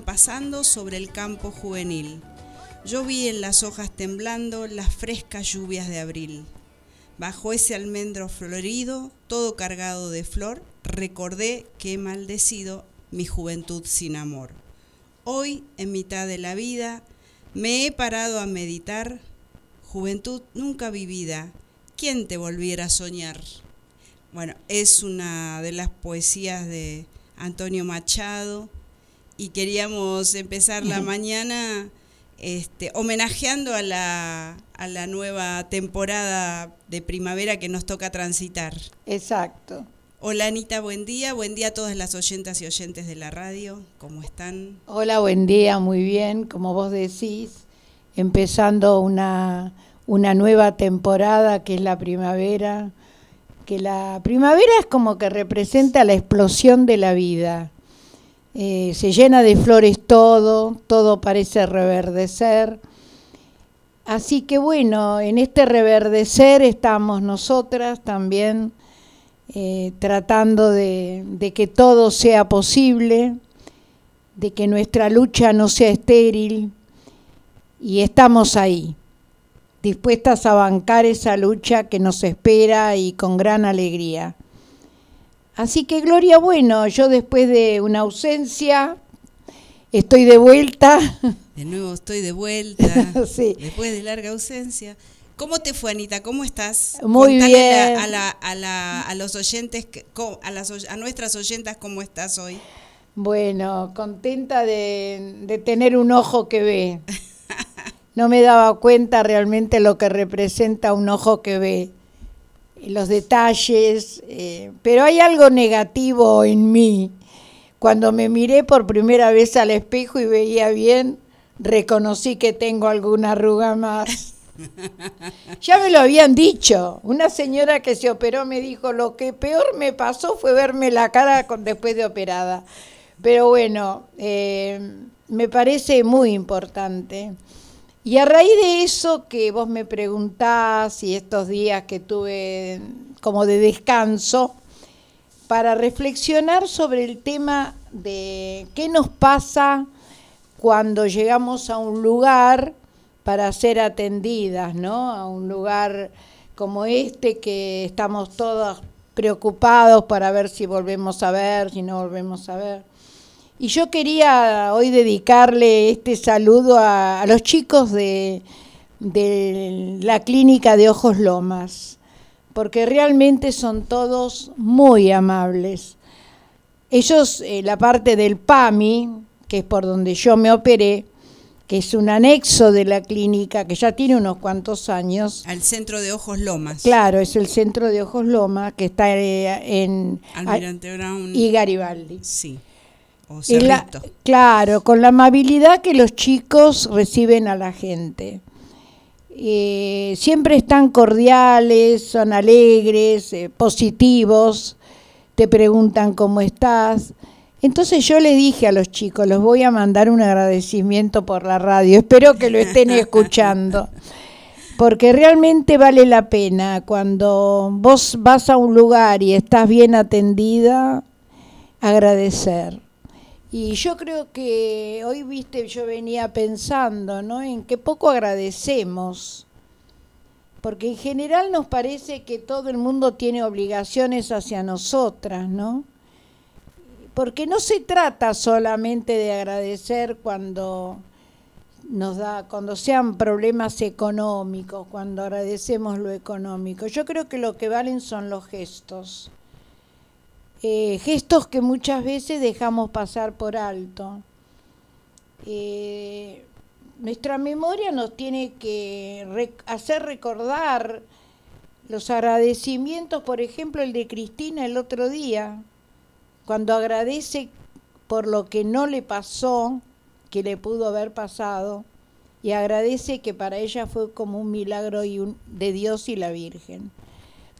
pasando sobre el campo juvenil. Yo vi en las hojas temblando las frescas lluvias de abril. Bajo ese almendro florido, todo cargado de flor, recordé que he maldecido mi juventud sin amor. Hoy, en mitad de la vida, me he parado a meditar, juventud nunca vivida, ¿quién te volviera a soñar? Bueno, es una de las poesías de Antonio Machado y queríamos empezar la mañana este, homenajeando a la, a la nueva temporada de primavera que nos toca transitar. Exacto. Hola Anita, buen día. Buen día a todas las oyentas y oyentes de la radio. ¿Cómo están? Hola, buen día, muy bien. Como vos decís, empezando una, una nueva temporada que es la primavera que la primavera es como que representa la explosión de la vida. Eh, se llena de flores todo, todo parece reverdecer. Así que bueno, en este reverdecer estamos nosotras también eh, tratando de, de que todo sea posible, de que nuestra lucha no sea estéril y estamos ahí dispuestas a bancar esa lucha que nos espera y con gran alegría. Así que Gloria, bueno, yo después de una ausencia estoy de vuelta. De nuevo estoy de vuelta. sí. Después de larga ausencia. ¿Cómo te fue, Anita? ¿Cómo estás? Muy bien. A, la, a, la, a, los oyentes, a, las, a nuestras oyentas, ¿cómo estás hoy? Bueno, contenta de, de tener un ojo que ve. no me daba cuenta realmente lo que representa un ojo que ve, los detalles, eh, pero hay algo negativo en mí. Cuando me miré por primera vez al espejo y veía bien, reconocí que tengo alguna arruga más. ya me lo habían dicho. Una señora que se operó me dijo, lo que peor me pasó fue verme la cara con, después de operada. Pero bueno, eh, me parece muy importante. Y a raíz de eso que vos me preguntás y estos días que tuve como de descanso, para reflexionar sobre el tema de qué nos pasa cuando llegamos a un lugar para ser atendidas, ¿no? A un lugar como este que estamos todos preocupados para ver si volvemos a ver, si no volvemos a ver. Y yo quería hoy dedicarle este saludo a, los chicos de, la clínica de Ojos Lomas, porque realmente son todos muy amables. Ellos, eh, la parte del PAMI, que es por donde yo me operé, que es un anexo de la clínica que ya tiene unos cuantos años. Al centro de Ojos Lomas. Claro, es el centro de Ojos Lomas que está eh, en Almirante Brown y Garibaldi. Sí claro, con la amabilidad que los chicos reciben a la gente. Eh, siempre están cordiales, son alegres, eh, positivos, te preguntan cómo estás. Entonces yo le dije a los chicos, los voy a mandar un agradecimiento por la radio, espero que lo estén escuchando, porque realmente vale la pena cuando vos vas a un lugar y estás bien atendida, agradecer. Y yo creo que hoy, viste, yo venía pensando, ¿no? En que poco agradecemos. Porque en general nos parece que todo el mundo tiene obligaciones hacia nosotras, ¿no? Porque no se trata solamente de agradecer cuando nos da, cuando sean problemas económicos, cuando agradecemos lo económico. Yo creo que lo que valen son los gestos eh, gestos que muchas veces dejamos pasar por alto. Eh, nuestra memoria nos tiene que hacer recordar los agradecimientos, por ejemplo, el de Cristina el otro día, cuando agradece por lo que no le pasó, que le pudo haber pasado, y agradece que para ella fue como un milagro de Dios y la Virgen.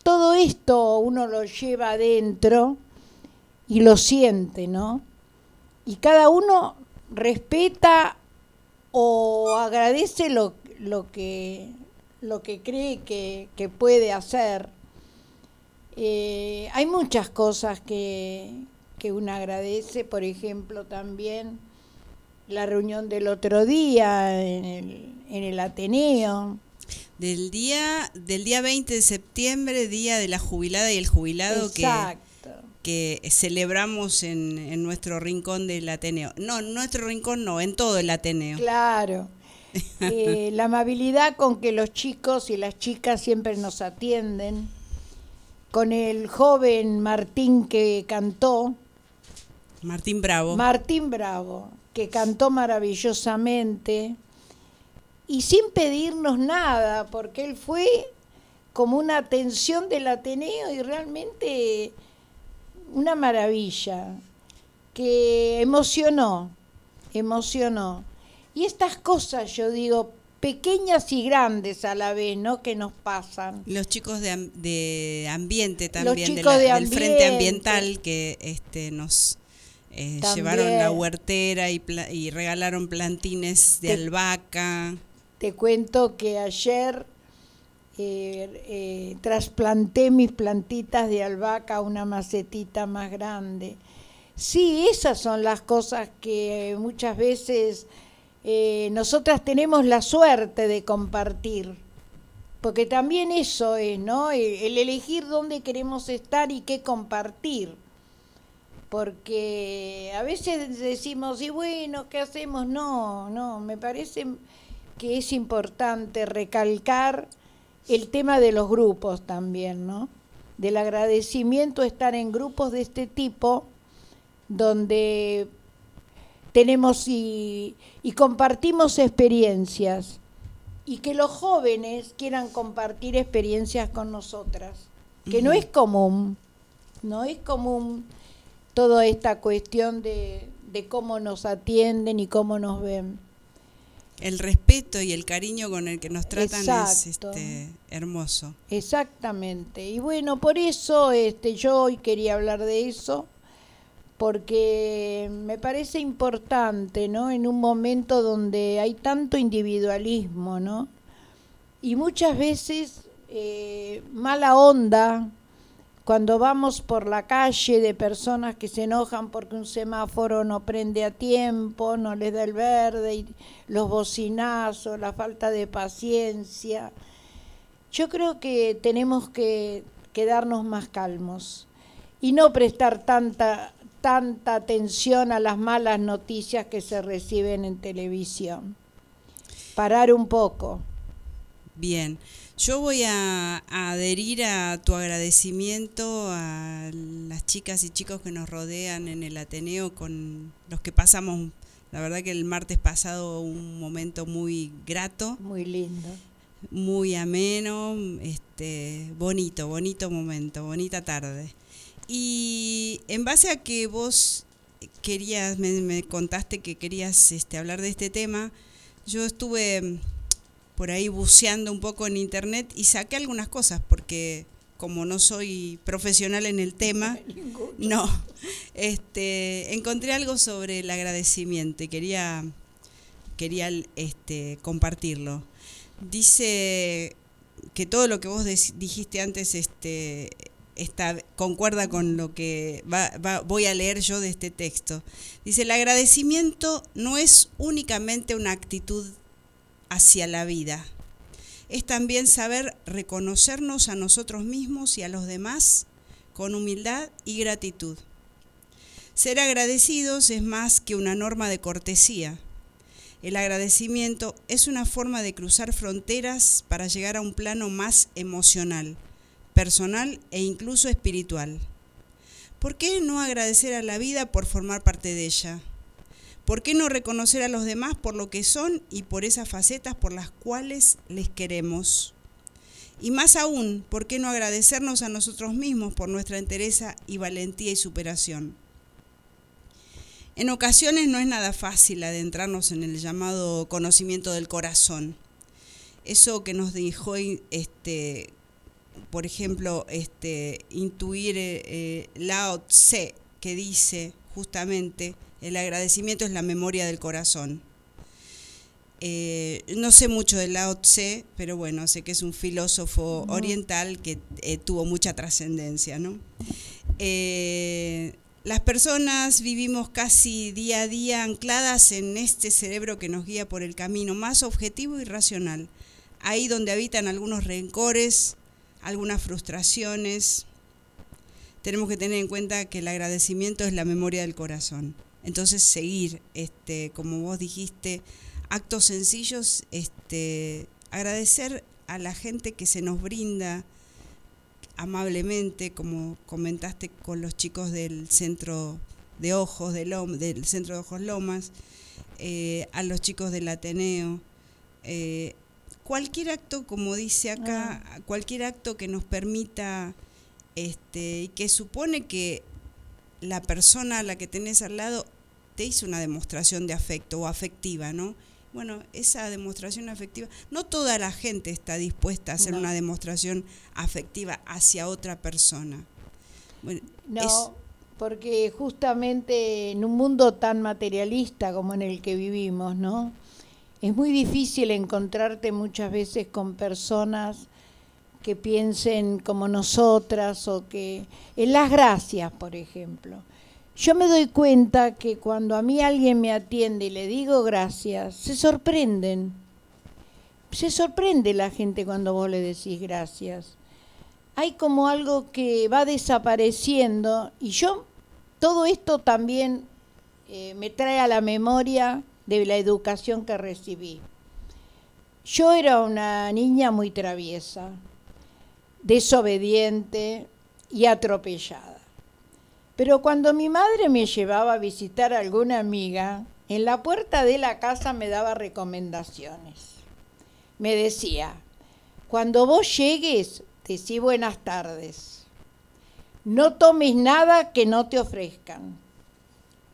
Todo esto uno lo lleva adentro y lo siente, ¿no? Y cada uno respeta o agradece lo, lo, que, lo que cree que, que puede hacer. Eh, hay muchas cosas que, que uno agradece, por ejemplo, también la reunión del otro día en el, en el Ateneo. Del día, del día 20 de septiembre, día de la jubilada y el jubilado que, que celebramos en, en nuestro rincón del Ateneo. No, en nuestro rincón no, en todo el Ateneo. Claro. Eh, la amabilidad con que los chicos y las chicas siempre nos atienden, con el joven Martín que cantó. Martín Bravo. Martín Bravo, que cantó maravillosamente y sin pedirnos nada, porque él fue como una atención del Ateneo y realmente una maravilla, que emocionó, emocionó. Y estas cosas, yo digo, pequeñas y grandes a la vez, ¿no? Que nos pasan. Los chicos de, de ambiente también, de del Frente Ambiental que este, nos eh, llevaron la huertera y, y regalaron plantines de albahaca. Te cuento que ayer eh, eh, trasplanté mis plantitas de albahaca a una macetita más grande. Sí, esas son las cosas que muchas veces eh, nosotras tenemos la suerte de compartir, porque también eso es, ¿no? El, elegir dónde queremos estar y qué compartir. Porque a veces decimos, y bueno, ¿qué hacemos? No, no, me parece que es importante recalcar el tema de los grupos también, ¿no? Del agradecimiento estar en grupos de este tipo donde tenemos y, compartimos experiencias y que los jóvenes quieran compartir experiencias con nosotras, que no es común, no es común toda esta cuestión de, de cómo nos atienden y cómo nos ven el respeto y el cariño con el que nos tratan es este, hermoso. Exactamente. Y bueno, por eso este, yo hoy quería hablar de eso, porque me parece importante, ¿no? En un momento donde hay tanto individualismo, ¿no? Y muchas veces eh, mala onda, cuando vamos por la calle de personas que se enojan porque un semáforo no prende a tiempo, no les da el verde, y los bocinazos, la falta de paciencia. Yo creo que tenemos que quedarnos más calmos y no prestar tanta tanta atención a las malas noticias que se reciben en televisión. Parar un poco. Bien. Yo voy a, adherir a tu agradecimiento a las chicas y chicos que nos rodean en el Ateneo, con los que pasamos, la verdad que el martes pasado un momento muy grato. Muy lindo. Muy ameno, este, bonito, bonito momento, bonita tarde. Y en base a que vos querías, me, me contaste que querías este, hablar de este tema, yo estuve por ahí buceando un poco en internet y saqué algunas cosas porque como no soy profesional en el tema, no, este, encontré algo sobre el agradecimiento y quería, quería este, compartirlo. Dice que todo lo que vos dijiste antes este, está, concuerda con lo que voy a leer yo de este texto. Dice, el agradecimiento no es únicamente una actitud hacia la vida. Es también saber reconocernos a nosotros mismos y a los demás con humildad y gratitud. Ser agradecidos es más que una norma de cortesía. El agradecimiento es una forma de cruzar fronteras para llegar a un plano más emocional, personal e incluso espiritual. ¿Por qué no agradecer a la vida por formar parte de ella? ¿Por qué no reconocer a los demás por lo que son y por esas facetas por las cuales les queremos? Y más aún, ¿por qué no agradecernos a nosotros mismos por nuestra entereza y valentía y superación? En ocasiones no es nada fácil adentrarnos en el llamado conocimiento del corazón. Eso que nos dijo, este, por ejemplo, este, intuir eh, eh, Lao Tse, que dice justamente el agradecimiento es la memoria del corazón. Eh, no sé mucho de Lao Tse, pero bueno, sé que es un filósofo oriental que eh, tuvo mucha trascendencia, ¿no? Eh, las personas vivimos casi día a día ancladas en este cerebro que nos guía por el camino más objetivo y racional, ahí donde habitan algunos rencores, algunas frustraciones. Tenemos que tener en cuenta que el agradecimiento es la memoria del corazón. Entonces seguir, este, como vos dijiste, actos sencillos, este, agradecer a la gente que se nos brinda amablemente, como comentaste con los chicos del centro de ojos de del centro de ojos Lomas, eh, a los chicos del Ateneo. Eh, cualquier acto, como dice acá, ah. cualquier acto que nos permita este, y que supone que la persona a la que tenés al lado te hizo una demostración de afecto o afectiva, ¿no? bueno, esa demostración afectiva, no toda la gente está dispuesta a hacer una demostración afectiva hacia otra persona. no, porque justamente en un mundo tan materialista como en el que vivimos, ¿no? Es muy difícil encontrarte muchas veces con personas que piensen como nosotras o que en las gracias, por ejemplo. Yo me doy cuenta que cuando a mí alguien me atiende y le digo gracias, se sorprenden. Se sorprende la gente cuando vos le decís gracias. Hay como algo que va desapareciendo y yo todo esto también eh, me trae a la memoria de la educación que recibí. Yo era una niña muy traviesa, desobediente y atropellada. Pero cuando mi madre me llevaba a visitar a alguna amiga, en la puerta de la casa me daba recomendaciones. Me decía, cuando vos llegues, decí buenas tardes. No tomes nada que no te ofrezcan.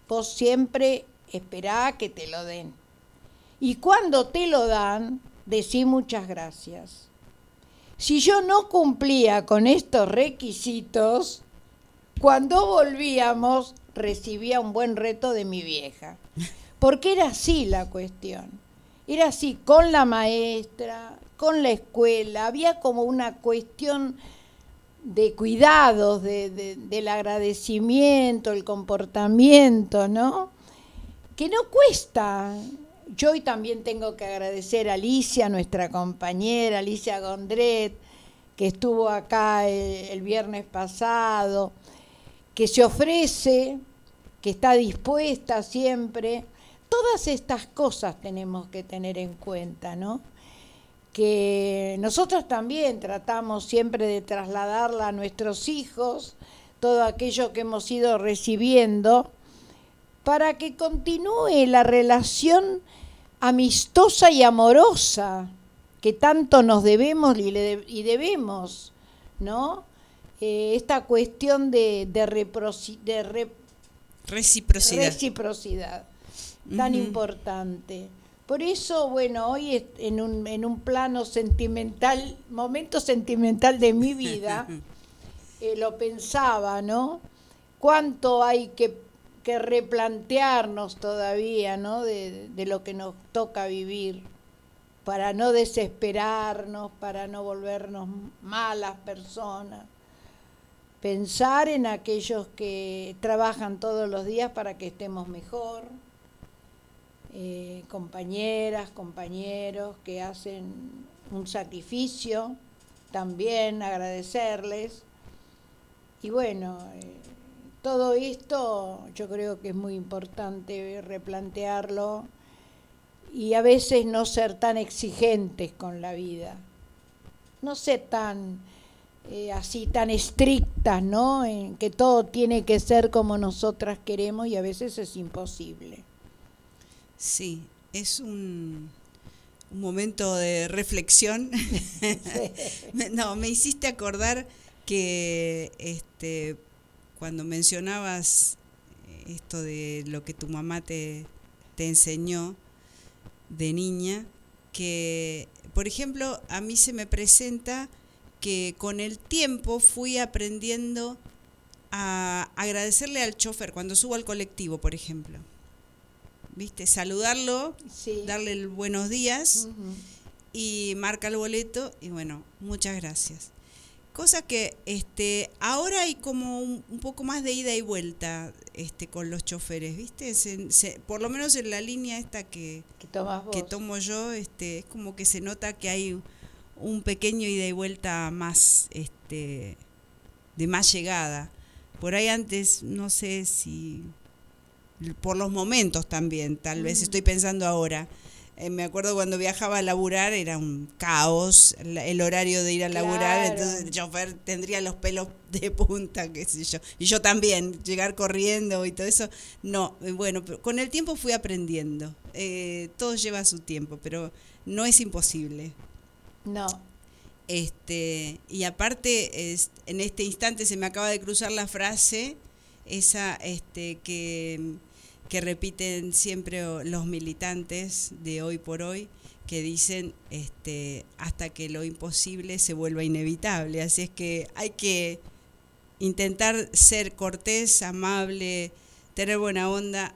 Vos siempre esperá que te lo den. Y cuando te lo dan, decí muchas gracias. Si yo no cumplía con estos requisitos, cuando volvíamos recibía un buen reto de mi vieja, porque era así la cuestión. Era así con la maestra, con la escuela, había como una cuestión de cuidados, del agradecimiento, el comportamiento, ¿no? Que no cuesta. Yo hoy también tengo que agradecer a Alicia, nuestra compañera, Alicia Gondret, que estuvo acá el viernes pasado, que se ofrece, que está dispuesta siempre. Todas estas cosas tenemos que tener en cuenta, ¿no? Que nosotros también tratamos siempre de trasladarla a nuestros hijos, todo aquello que hemos ido recibiendo, para que continúe la relación amistosa y amorosa que tanto nos debemos y, debemos, ¿no? Eh, esta cuestión de, de, reciprocidad, reciprocidad tan importante. Por eso, bueno, hoy en un, en un plano sentimental, momento sentimental de mi vida, eh, lo pensaba, ¿no? Cuánto hay que, que replantearnos todavía, ¿no? De, lo que nos toca vivir, para no desesperarnos, para no volvernos malas personas pensar en aquellos que trabajan todos los días para que estemos mejor, eh, compañeras, compañeros que hacen un sacrificio, también agradecerles. Y bueno, eh, todo esto yo creo que es muy importante replantearlo y a veces no ser tan exigentes con la vida, no ser tan eh, así tan estrictas, ¿no? En que todo tiene que ser como nosotras queremos y a veces es imposible. Sí, es un, un momento de reflexión. no, me hiciste acordar que este, cuando mencionabas esto de lo que tu mamá te, te enseñó de niña, que, por ejemplo, a mí se me presenta que con el tiempo fui aprendiendo a agradecerle al chofer cuando subo al colectivo, por ejemplo. ¿viste? Saludarlo, Sí. darle el buenos días y marca el boleto y bueno, muchas gracias. Cosa que este ahora hay como un, un poco más de ida y vuelta este con los choferes, ¿viste? Se- se- por lo menos en la línea esta que, Que que tomo yo, este, es como que se nota que hay un pequeño ida y vuelta más, este, de más llegada. Por ahí antes, no sé si, por los momentos también, tal vez Mm. estoy pensando ahora. Eh, me acuerdo cuando viajaba a laburar, era un caos el horario de ir a laburar, Claro. entonces el chofer tendría los pelos de punta, qué sé yo. Y yo también, llegar corriendo y todo eso. No, eh, bueno, pero con el tiempo fui aprendiendo. Eh, todo lleva su tiempo, pero no es imposible. No. Este, y aparte, es- en este instante se me acaba de cruzar la frase, esa este, que, que repiten siempre los militantes de hoy por hoy, que dicen este, hasta que lo imposible se vuelva inevitable. Así es que hay que intentar ser cortés, amable, tener buena onda,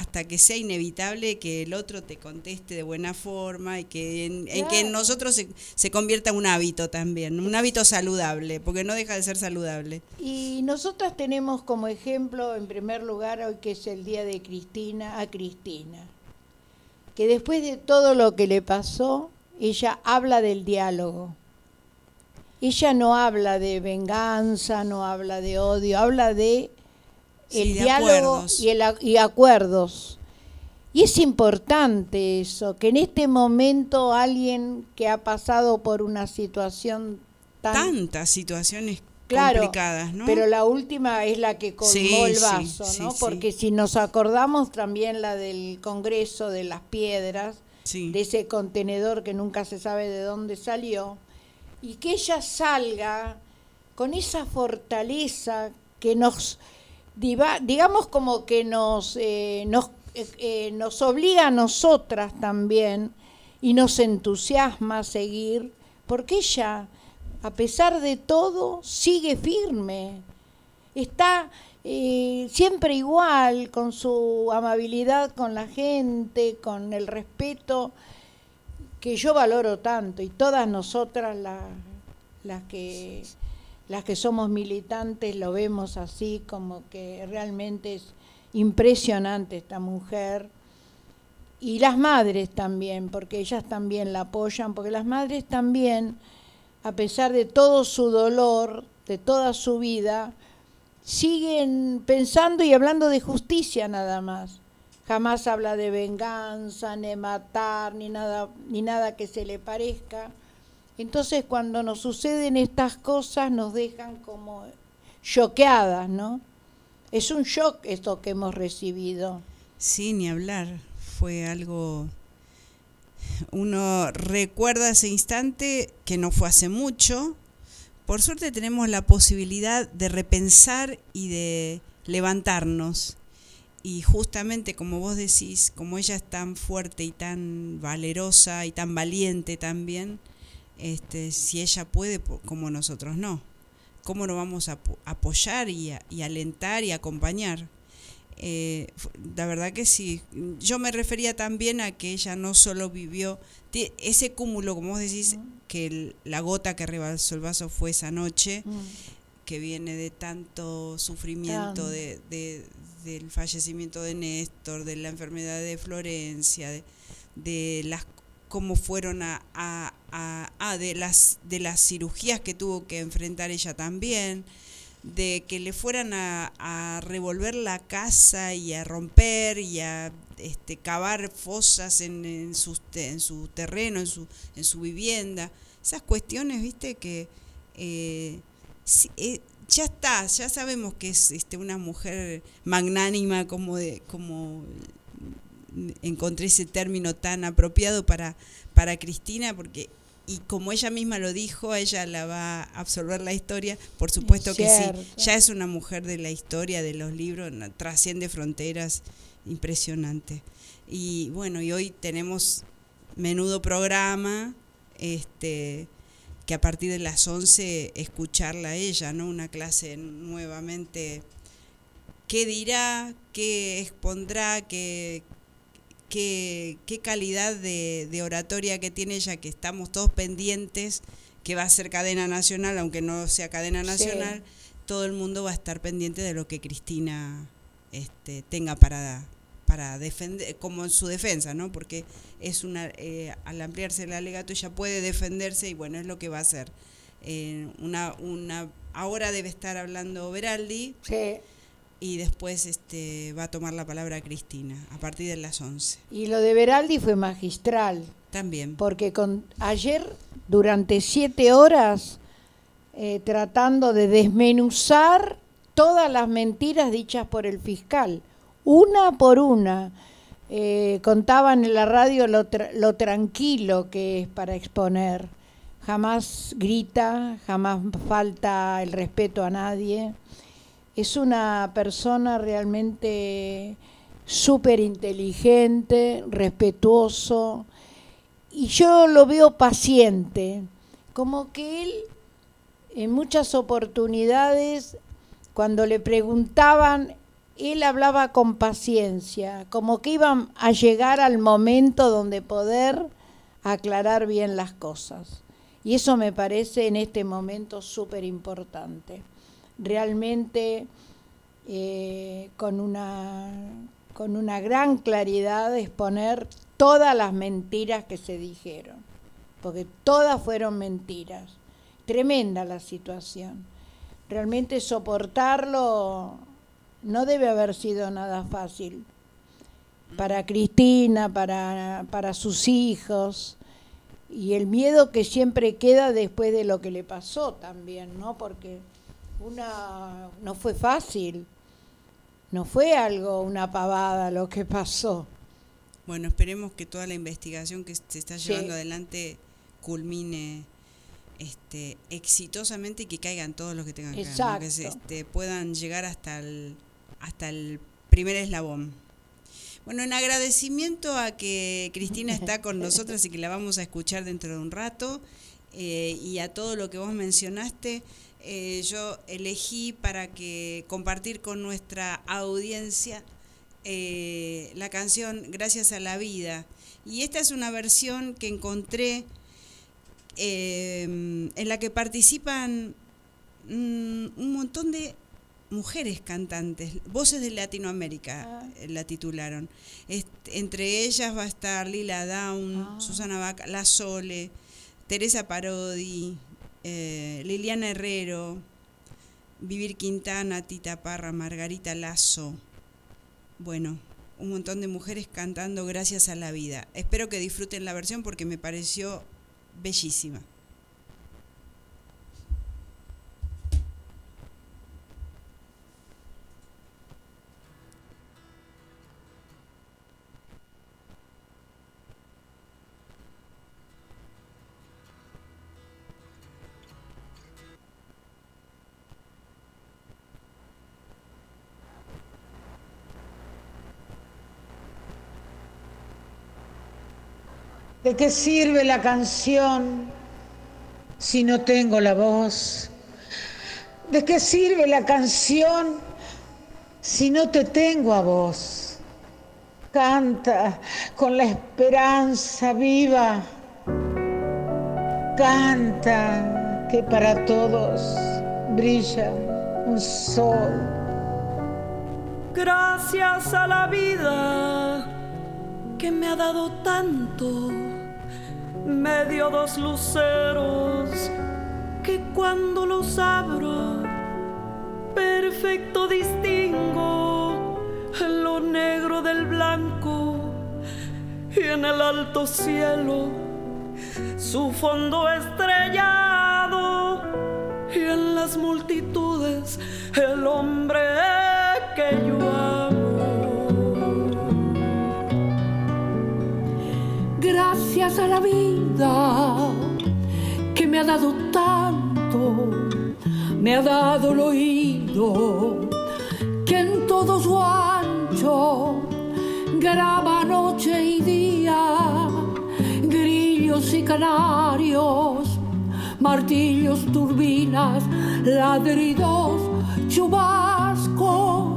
hasta que sea inevitable que el otro te conteste de buena forma y que en, en que en nosotros se, se convierta en un hábito también, un hábito saludable, porque no deja de ser saludable. Y nosotras tenemos como ejemplo, en primer lugar, hoy que es el día de Cristina, a Cristina, que después de todo lo que le pasó, ella habla del diálogo. Ella no habla de venganza, no habla de odio, habla de el diálogo acuerdos. y, el, y acuerdos. Y es importante eso, que en este momento alguien que ha pasado por una situación tan Tantas situaciones Claro, complicadas, ¿no? Pero la última es la que colmó Sí, el vaso, sí, ¿no? Porque si nos acordamos también la del Congreso de las Piedras, sí. de ese contenedor que nunca se sabe de dónde salió, y que ella salga con esa fortaleza que nos, digamos como que nos, eh, nos, eh, eh, nos obliga a nosotras también y nos entusiasma a seguir, porque ella, a pesar de todo, sigue firme, está siempre igual, con su amabilidad con la gente, con el respeto que yo valoro tanto y todas nosotras la- las que las que somos militantes lo vemos así como que realmente es impresionante esta mujer y las madres también porque ellas también la apoyan porque las madres también a pesar de todo su dolor de toda su vida siguen pensando y hablando de justicia nada más jamás habla de venganza, ni matar, ni nada, ni nada que se le parezca. Entonces cuando nos suceden estas cosas nos dejan como choqueadas, ¿no? Es un shock esto que hemos recibido. Sí, ni hablar. Fue algo. Uno recuerda ese instante que no fue hace mucho. Por suerte tenemos la posibilidad de repensar y de levantarnos. Y justamente como vos decís, como ella es tan fuerte y tan valerosa y tan valiente también, este, si ella puede, como nosotros no. ¿Cómo no vamos a apo- apoyar y, a- y alentar y acompañar? Eh, la verdad que sí. Yo me refería también a que ella no solo vivió ese cúmulo, como vos decís, que el- la gota que rebalsó el vaso fue esa noche, que viene de tanto sufrimiento, de, de- del fallecimiento de Néstor, de la enfermedad de Florencia, de, de las cómo fueron a, a, de las de las cirugías que tuvo que enfrentar ella también de que le fueran a, revolver la casa y a romper y a este, cavar fosas en, en, te- en su terreno, en su, en su vivienda. Esas cuestiones, viste, que eh, eh, ya está, ya sabemos que es este, una mujer magnánima, como, de, como encontré ese término tan apropiado para, para Cristina, porque y como ella misma lo dijo, ella la va a absorber la historia, por supuesto Es que sí, ya es una mujer de la historia, de los libros, trasciende fronteras, impresionante. Y bueno, y hoy tenemos menudo programa, este que a partir de las 11 escucharla a ella, ¿no? Una clase nuevamente. Qué dirá, qué expondrá, qué, qué, calidad de, oratoria que tiene ella, que estamos todos pendientes, que va a ser cadena nacional, aunque no sea cadena nacional, todo el mundo va a estar pendiente de lo que Cristina este, tenga para, para defender, como en su defensa, ¿no? Porque es una, eh, al ampliarse el alegato ella puede defenderse y bueno, es lo que va a hacer. Eh, una, una, ahora debe estar hablando Veraldi. Sí y después este, va a tomar la palabra Cristina a partir de las 11. Y lo de Veraldi fue magistral. También. Porque con, ayer, durante siete horas, eh, tratando de desmenuzar todas las mentiras dichas por el fiscal, una por una. Eh, contaban en la radio lo, lo tranquilo que es para exponer. Jamás grita, jamás falta el respeto a nadie es una persona realmente súper inteligente, respetuoso, y yo lo veo paciente, como que él en muchas oportunidades, cuando le preguntaban, él hablaba con paciencia, como que iban a llegar al momento donde poder aclarar bien las cosas. Y eso me parece en este momento súper importante realmente eh, con, una, con una gran claridad exponer todas las mentiras que se dijeron, porque todas fueron mentiras. Tremenda la situación. Realmente soportarlo no debe haber sido nada fácil para Cristina, para, para sus hijos, y el miedo que siempre queda después de lo que le pasó también, ¿no? Porque una no fue fácil, no fue algo, una pavada lo que pasó. Bueno, esperemos que toda la investigación que se está llevando adelante culmine este, exitosamente y que caigan todos los que tengan que que este, puedan llegar hasta el, hasta el primer eslabón. Bueno, en agradecimiento a que Cristina está con nosotras y que la vamos a escuchar dentro de un rato, eh, y a todo lo que vos mencionaste, eh, yo elegí para que compartir con nuestra audiencia eh, la canción Gracias a la vida. Y esta es una versión que encontré em, en la que participan mm, un montón de mujeres cantantes, voces de Latinoamérica ah. eh, la titularon. entre ellas va a estar Lila Down, ah. Susana Vaca, La Sole, Teresa Parodi, eh, Liliana Herrero, Vivir Quintana, Tita Parra, Margarita Lazo. Bueno, un montón de mujeres cantando Gracias a la vida. Espero que disfruten la versión porque me pareció bellísima. ¿De qué sirve la canción si no tengo la voz? ¿De qué sirve la canción si no te tengo a vos? Canta con la esperanza viva. Canta que para todos brilla un sol. Gracias a la vida que me ha dado tanto me dio dos luceros que cuando los abro perfecto distingo lo negro del blanco y en el alto cielo su fondo estrellado y en las multitudes el hombre que yo amo. gracias a la vida que me ha dado tanto, me ha dado el oído que en todo su ancho graba noche y día, grillos y canarios, martillos, turbinas, ladridos, chubascos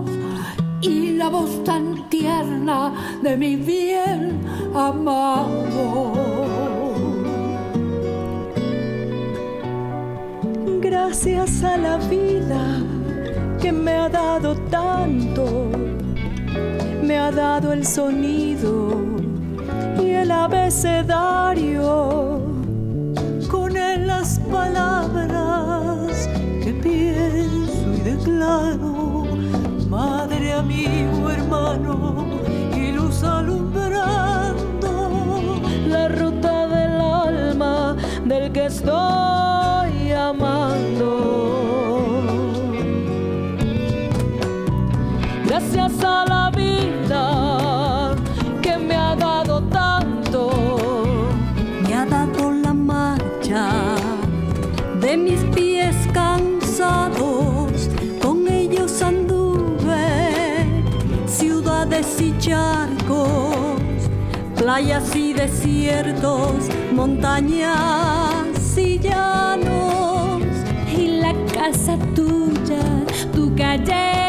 voz tan tierna de mi bien amado. Gracias a la vida que me ha dado tanto, me ha dado el sonido y el abecedario, con él las palabras que pienso y declaro, madre, amigo, hermano y luz alumbrando la ruta del alma del que estoy playas y desiertos, montañas y llanos, y la casa tuya, tu calle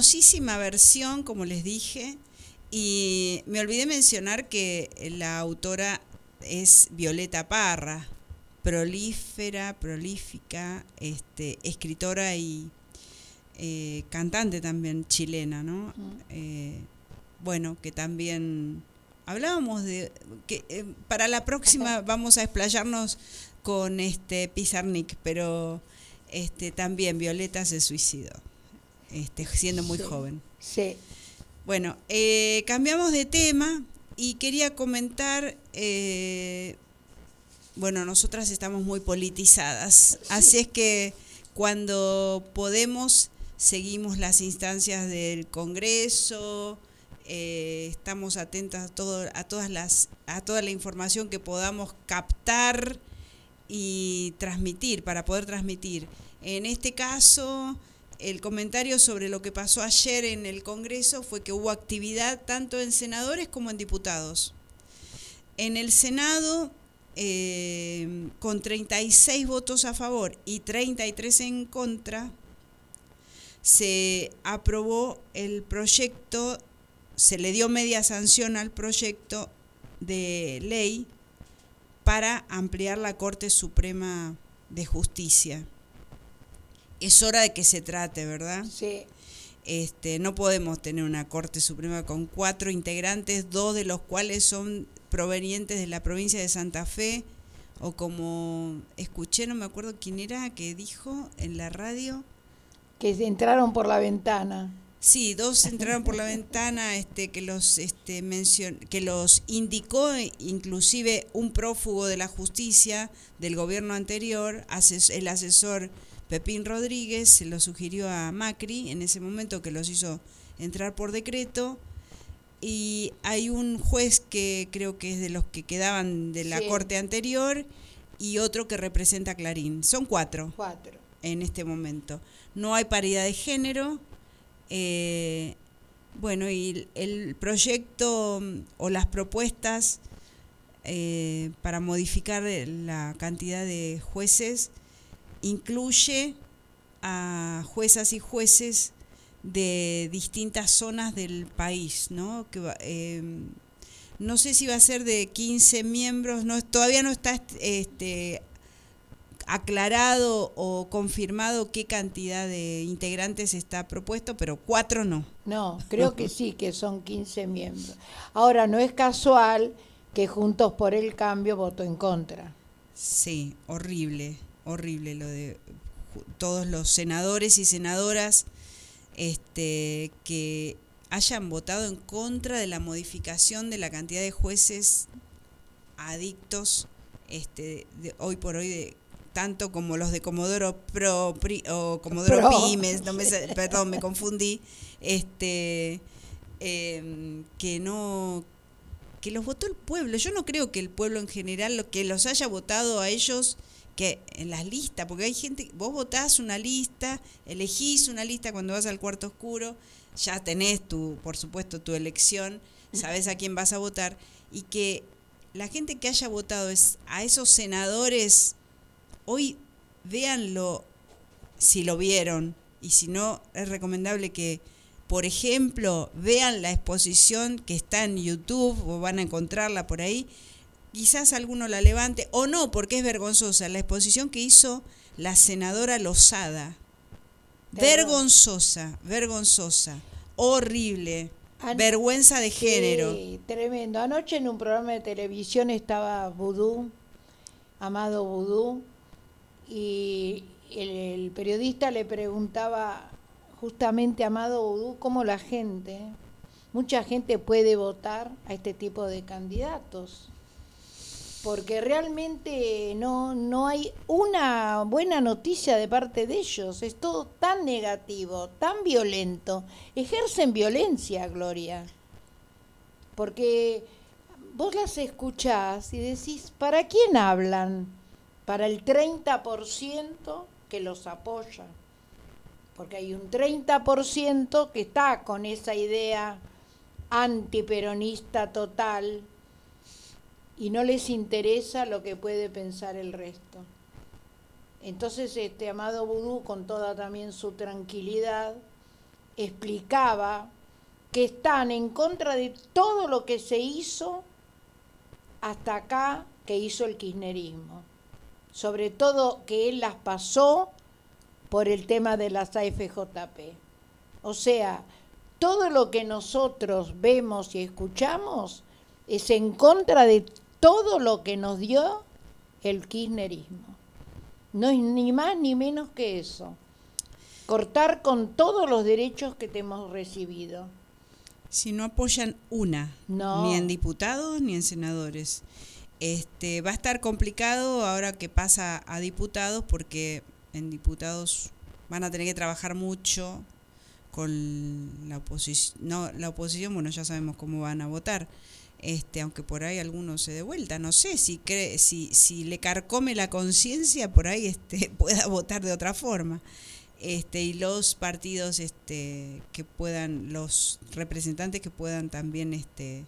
hermosísima versión, como les dije. Y me olvidé mencionar que la autora es Violeta Parra, prolífera, prolífica, este, escritora y eh, cantante también chilena, ¿no? Eh, bueno, que también hablábamos de que eh, para la próxima vamos a explayarnos con este Pizarnik, pero este también Violeta se suicidó, este, siendo muy Sí. joven. Sí. Bueno, eh, cambiamos de tema y quería comentar, eh, bueno, nosotras estamos muy politizadas, así es que cuando podemos seguimos las instancias del Congreso, eh, estamos atentas a, todo, a, todas las, a toda la información que podamos captar y transmitir, para poder transmitir. En este caso, el comentario sobre lo que pasó ayer en el Congreso fue que hubo actividad tanto en senadores como en diputados. En el Senado, eh, con 36 votos a favor y 33 en contra, se aprobó el proyecto, se le dio media sanción al proyecto de ley para ampliar la Corte Suprema de Justicia. Es hora de que se trate, ¿verdad? Sí. Este, no podemos tener una Corte Suprema con cuatro integrantes, dos de los cuales son provenientes de la provincia de Santa Fe, o como escuché, no me acuerdo quién era, que dijo en la radio, Que entraron por la ventana. Sí, dos entraron por la ventana este, que los este, mencion- que los indicó eh, inclusive un prófugo de la justicia del gobierno anterior, ases- el asesor Pepín Rodríguez, se lo sugirió a Macri en ese momento que los hizo entrar por decreto. Y hay un juez que creo que es de los que quedaban de la Sí. corte anterior y otro que representa a Clarín. Son cuatro Cuatro. en este momento. No hay paridad de género. eh, bueno, y el, el proyecto mm, o las propuestas eh, para modificar la cantidad de jueces incluye a juezas y jueces de distintas zonas del país, ¿no? Que eh, no sé si va a ser de 15 miembros, no, todavía no está este, aclarado o confirmado qué cantidad de integrantes está propuesto, pero cuatro no. No, creo que sí, que son 15 miembros. Ahora, no es casual que Juntos por el Cambio votó en contra. Sí, horrible, horrible lo de todos los senadores y senadoras este, que hayan votado en contra de la modificación de la cantidad de jueces adictos este, de, hoy por hoy de tanto como los de Comodoro Pro Pri- o Comodoro Pro. Pymes, no me, perdón, me confundí, este, em, que no que los votó el pueblo. Yo no creo que el pueblo en general lo que los haya votado a ellos que en las listas, porque hay gente, vos votás una lista, elegís una lista cuando vas al cuarto oscuro, ya tenés tu, por supuesto, tu elección, sabés a quién vas a votar, y que la gente que haya votado es a esos senadores, hoy véanlo si lo vieron, y si no, es recomendable que, por ejemplo, vean la exposición que está en YouTube, o van a encontrarla por ahí, quizás alguno la levante, o no, porque es vergonzosa, la exposición que hizo la senadora Lozada. Vergonzosa, vergonzosa, horrible, An- vergüenza de género. Sí, tremendo. Anoche en un programa de televisión estaba Vudú, Amado Vudú, y el, el periodista le preguntaba justamente a Amado Vudú cómo la gente, mucha gente puede votar a este tipo de candidatos. Porque realmente no, no hay una buena noticia de parte de ellos. Es todo tan negativo, tan violento. Ejercen violencia, Gloria. Porque vos las escuchás y decís, ¿para quién hablan? Para el 30% que los apoya. Porque hay un 30% que está con esa idea antiperonista total y no les interesa lo que puede pensar el resto. Entonces, este amado Vudú, con toda también su tranquilidad, explicaba que están en contra de todo lo que se hizo hasta acá que hizo el kirchnerismo. Sobre todo que él las pasó por el tema de las AFJP. O sea, todo lo que nosotros vemos y escuchamos es en contra de todo lo que nos dio el kirchnerismo. No es ni más ni menos que eso. Cortar con todos los derechos que te hemos recibido. Si no apoyan una, No. ni en diputados ni en senadores. Este, va a estar complicado ahora que pasa a diputados porque en diputados van a tener que trabajar mucho con la oposición. No, la oposición, bueno, ya sabemos cómo van a votar. Este, aunque por ahí algunos se dé vuelta, no sé si cree, si, si le carcome la conciencia, por ahí este, pueda votar de otra forma. Este, y los partidos este, que puedan, los representantes que puedan también este,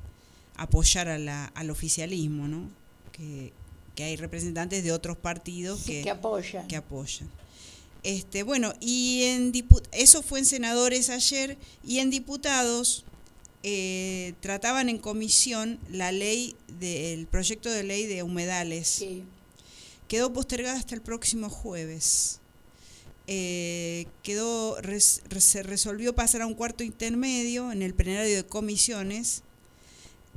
apoyar a la, al oficialismo, ¿no? Que, que hay representantes de otros partidos Sí, que, que apoyan. que apoyan. Este, bueno, y en eso fue en senadores ayer y en diputados eh, trataban en comisión la ley del proyecto de ley de humedales. Sí. Quedó postergada hasta el próximo jueves. Eh, quedó res- se resolvió pasar a un cuarto intermedio en el plenario de comisiones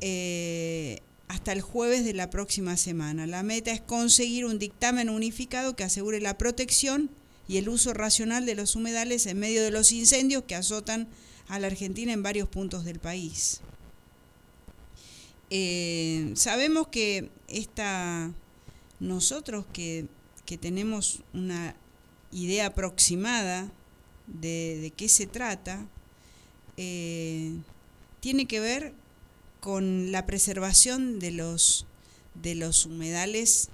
eh, hasta el jueves de la próxima semana. La meta es conseguir un dictamen unificado que asegure la protección y el uso racional de los humedales en medio de los incendios que azotan a la Argentina en varios puntos del país. Eh, sabemos que esta, nosotros que, que tenemos una idea aproximada de, de qué se trata, eh, tiene que ver con la preservación de los, de los humedales.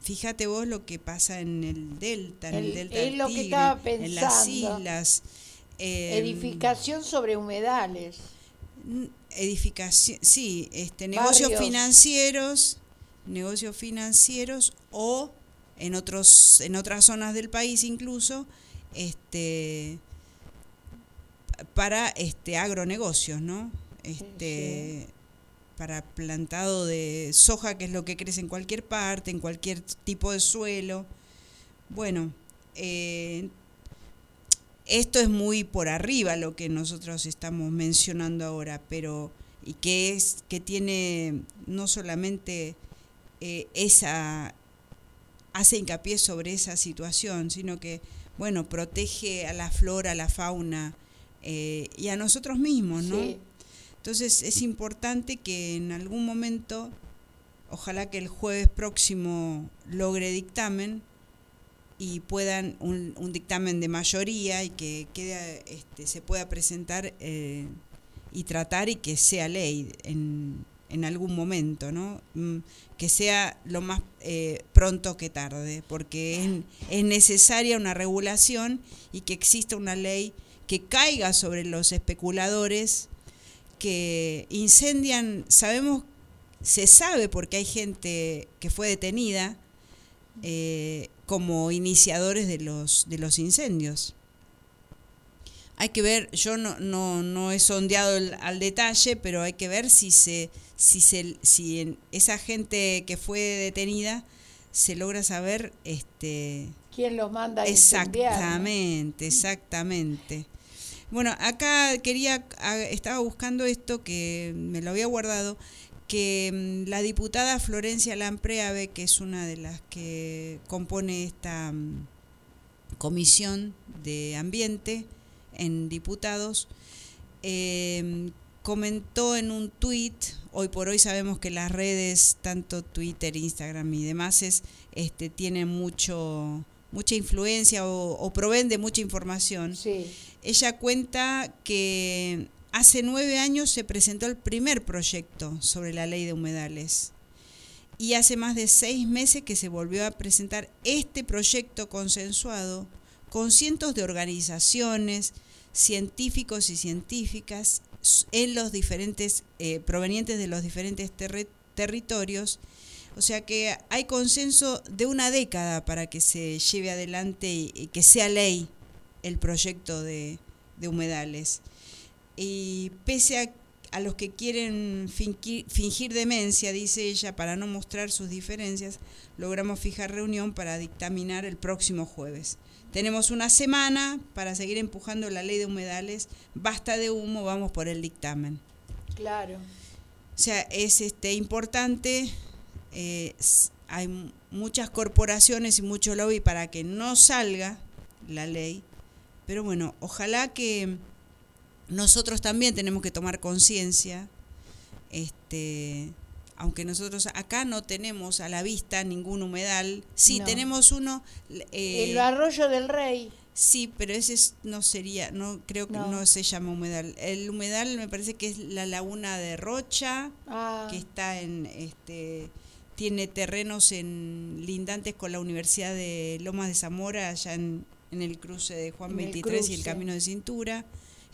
Fíjate vos lo que pasa en el delta, en el, El- delta del Tigre, en las islas. Eh, Edificación sobre humedales. edificación, sí, este, negocios Barrios. financieros, negocios financieros o en otros, en otras zonas del país incluso, este, para este agronegocios, ¿no? Este, para plantado de soja, que es lo que crece en cualquier parte, en cualquier tipo de suelo. Bueno, eh, esto es muy por arriba lo que nosotros estamos mencionando ahora, pero y que es que tiene no solamente eh, esa hace hincapié sobre esa situación, sino que bueno protege a la flora, a la fauna eh, y a nosotros mismos, ¿no? Sí. Entonces es importante que en algún momento, ojalá que el jueves próximo logre dictamen y puedan un, dictamen de mayoría y que quede, este, se pueda presentar eh, y tratar y que sea ley en, algún momento, ¿no? Mm, Que sea lo más eh, pronto que tarde, porque es, es necesaria una regulación y que exista una ley que caiga sobre los especuladores que incendian, sabemos, se sabe porque hay gente que fue detenida eh, como iniciadores de los, de los incendios. Hay que ver, yo no, no, no he sondeado el- al detalle, pero hay que ver si se, si se, si en esa gente que fue detenida se logra saber este ¿Quién los manda a no? Exactamente, exactamente. Bueno, acá quería, estaba buscando esto que me lo había guardado, que mm, la diputada Florencia Lampreave, que es una de las que compone esta mm, comisión de ambiente en diputados, eh, comentó en un tuit, hoy por hoy sabemos que las redes, tanto Twitter, Instagram y demás, es, este, tienen mucho, mucha influencia o, o proveen de mucha información. Sí. Ella cuenta que hace nueve años se presentó el primer proyecto sobre la ley de humedales y hace más de seis meses que se volvió a presentar este proyecto consensuado con cientos de organizaciones, científicos y científicas en los diferentes eh, provenientes de los diferentes terri- territorios. O sea que hay consenso de una década para que se lleve adelante y, que sea ley el proyecto de humedales. Y pese a, a los que quieren fingir demencia, dice ella, para no mostrar sus diferencias, logramos fijar reunión para dictaminar el próximo jueves. Tenemos una semana para seguir empujando la ley de humedales. Basta de humo, vamos por el dictamen. Claro. O sea, es este importante. eh, hay muchas corporaciones y mucho lobby para que no salga la ley. Pero bueno, ojalá que nosotros también tenemos que tomar conciencia. Este, aunque nosotros acá no tenemos a la vista ningún humedal. Sí, No. tenemos uno. eh, el arroyo del rey. Sí, pero ese es- no sería, no creo que No. no. se llama humedal. El humedal me parece que es la laguna de Rocha, Ah, que está en, este, tiene terrenos en lindantes con la Universidad de Lomas de Zamora, allá en, en el cruce de Juan En el 23 y el. Camino de Cintura.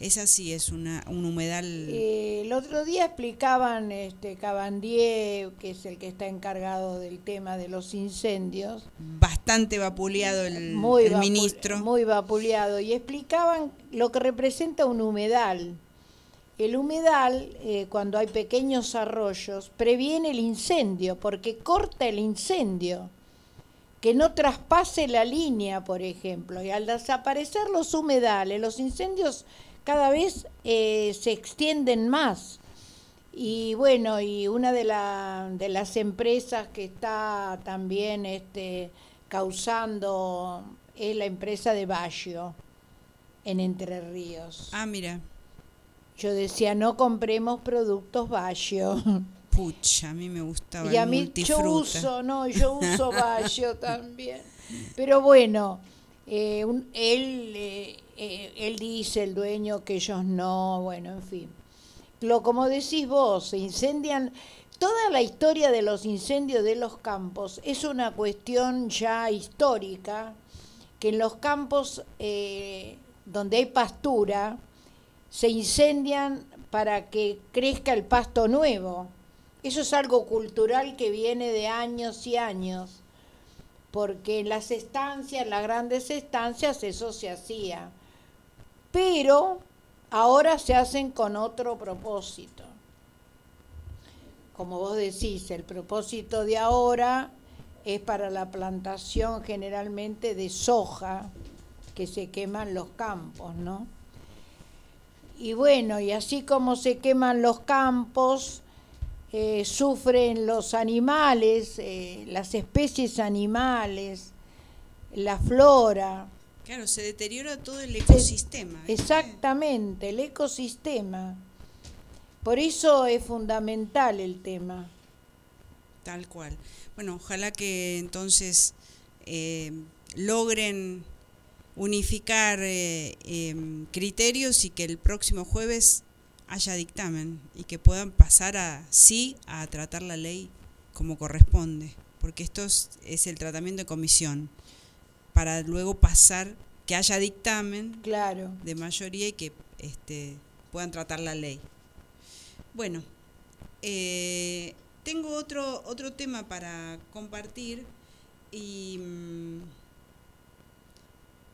Esa sí es una, un humedal eh, el otro día explicaban este Cabandier, que es el que está encargado del tema de los incendios, bastante vapuleado el, muy, el vapu- ministro. muy vapuleado, y explicaban lo que representa un humedal. El humedal, eh, cuando hay pequeños arroyos, previene el incendio, porque corta el incendio, que no traspase la línea, por ejemplo. Y al desaparecer los humedales, los incendios cada vez eh, se extienden más. Y bueno, y una de, la- de las empresas que está también este, causando es la empresa de Baggio. en Entre Ríos. Ah, mira. Yo decía, no compremos productos Bayo. Pucha, a mí me gustaba Y a mí yo uso, no, yo uso Bayo también. Pero bueno, eh, él, eh, eh, él dice, el dueño, que ellos no, bueno, en fin. Lo, como decís vos, se incendian, toda la historia de los incendios de los campos es una cuestión ya histórica, que en los campos donde hay pastura, se incendian para que crezca el pasto nuevo. Eso es algo cultural que viene de años y años, porque en las estancias, en las grandes estancias, eso se hacía. Pero ahora se hacen con otro propósito. Como vos decís, el propósito de ahora es para la plantación generalmente de soja, que se queman los campos, ¿no? Y bueno, y así como se queman los campos, eh, sufren los animales, eh, las especies animales, la flora. Claro, se deteriora todo el ecosistema. Exactamente, el ecosistema. Por eso es fundamental el tema. Tal cual. Bueno, ojalá que entonces eh, logren unificar em, criterios y que el próximo jueves haya dictamen y que puedan pasar a sí a tratar la ley como corresponde, porque esto es, es el tratamiento de comisión para luego pasar que haya dictamen Claro. de mayoría y que este, puedan tratar la ley. Bueno, eh, tengo otro, otro tema para compartir y mm,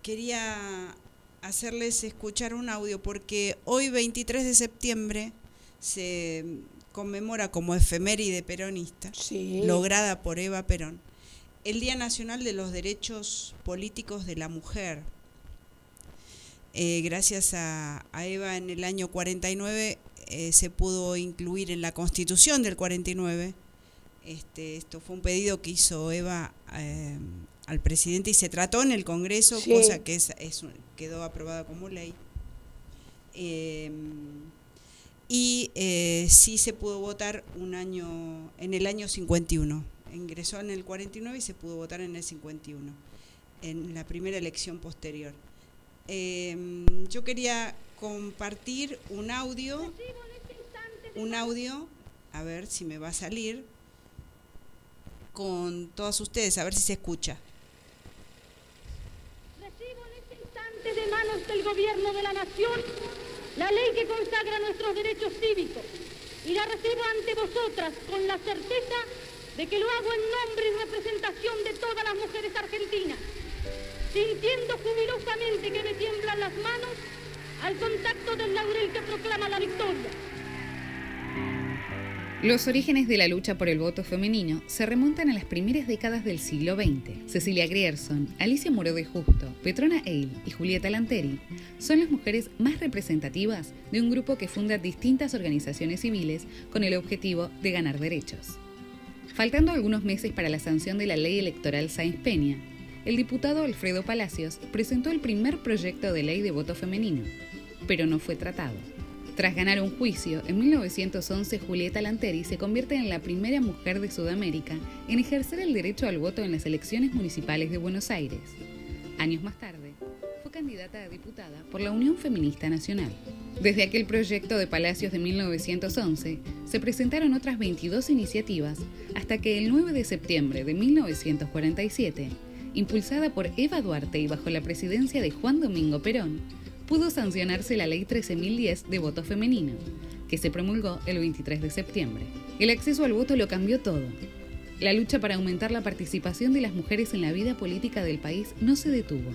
quería hacerles escuchar un audio porque hoy 23 de septiembre se conmemora como efeméride peronista Sí. lograda por Eva Perón, el Día Nacional de los Derechos Políticos de la Mujer. Eh, gracias a, a Eva en el año 49 eh, se pudo incluir en la Constitución del 49. Este, esto fue un pedido que hizo Eva eh, al presidente y se trató en el Congreso, Sí. cosa que es, es un- quedó aprobada como ley. Eh, y eh, sí se pudo votar un año en el año 51. Ingresó en el 49 y se pudo votar en el 51, en la primera elección posterior. Eh, yo quería compartir un audio, un audio, a ver si me va a salir, con todos ustedes, a ver si se escucha. Recibo en de manos del Gobierno de la Nación la ley que consagra nuestros derechos cívicos y la recibo ante vosotras con la certeza de que lo hago en nombre y representación de todas las mujeres argentinas, sintiendo jubilosamente que me tiemblan las manos al contacto del laurel que proclama la victoria. Los orígenes de la lucha por el voto femenino se remontan a las primeras décadas del siglo XX. Cecilia Grierson, Alicia Moró de Justo, Petrona Eil y Julieta Lanteri son las mujeres más representativas de un grupo que funda distintas organizaciones civiles con el objetivo de ganar derechos. Faltando algunos meses para la sanción de la ley electoral Sáenz Peña, el diputado Alfredo Palacios presentó el primer proyecto de ley de voto femenino, pero no fue tratado. Tras ganar un juicio, en 1911 Julieta Lanteri se convierte en la primera mujer de Sudamérica en ejercer el derecho al voto en las elecciones municipales de Buenos Aires. Años más tarde, fue candidata a diputada por la Unión Feminista Nacional. Desde aquel proyecto de Palacios de 1911, se presentaron otras 22 iniciativas hasta que el 9 de septiembre de 1947, impulsada por Eva Duarte y bajo la presidencia de Juan Domingo Perón, pudo sancionarse la Ley 13.010 de voto femenino, que se promulgó el 23 de septiembre. El acceso al voto lo cambió todo. La lucha para aumentar la participación de las mujeres en la vida política del país no se detuvo,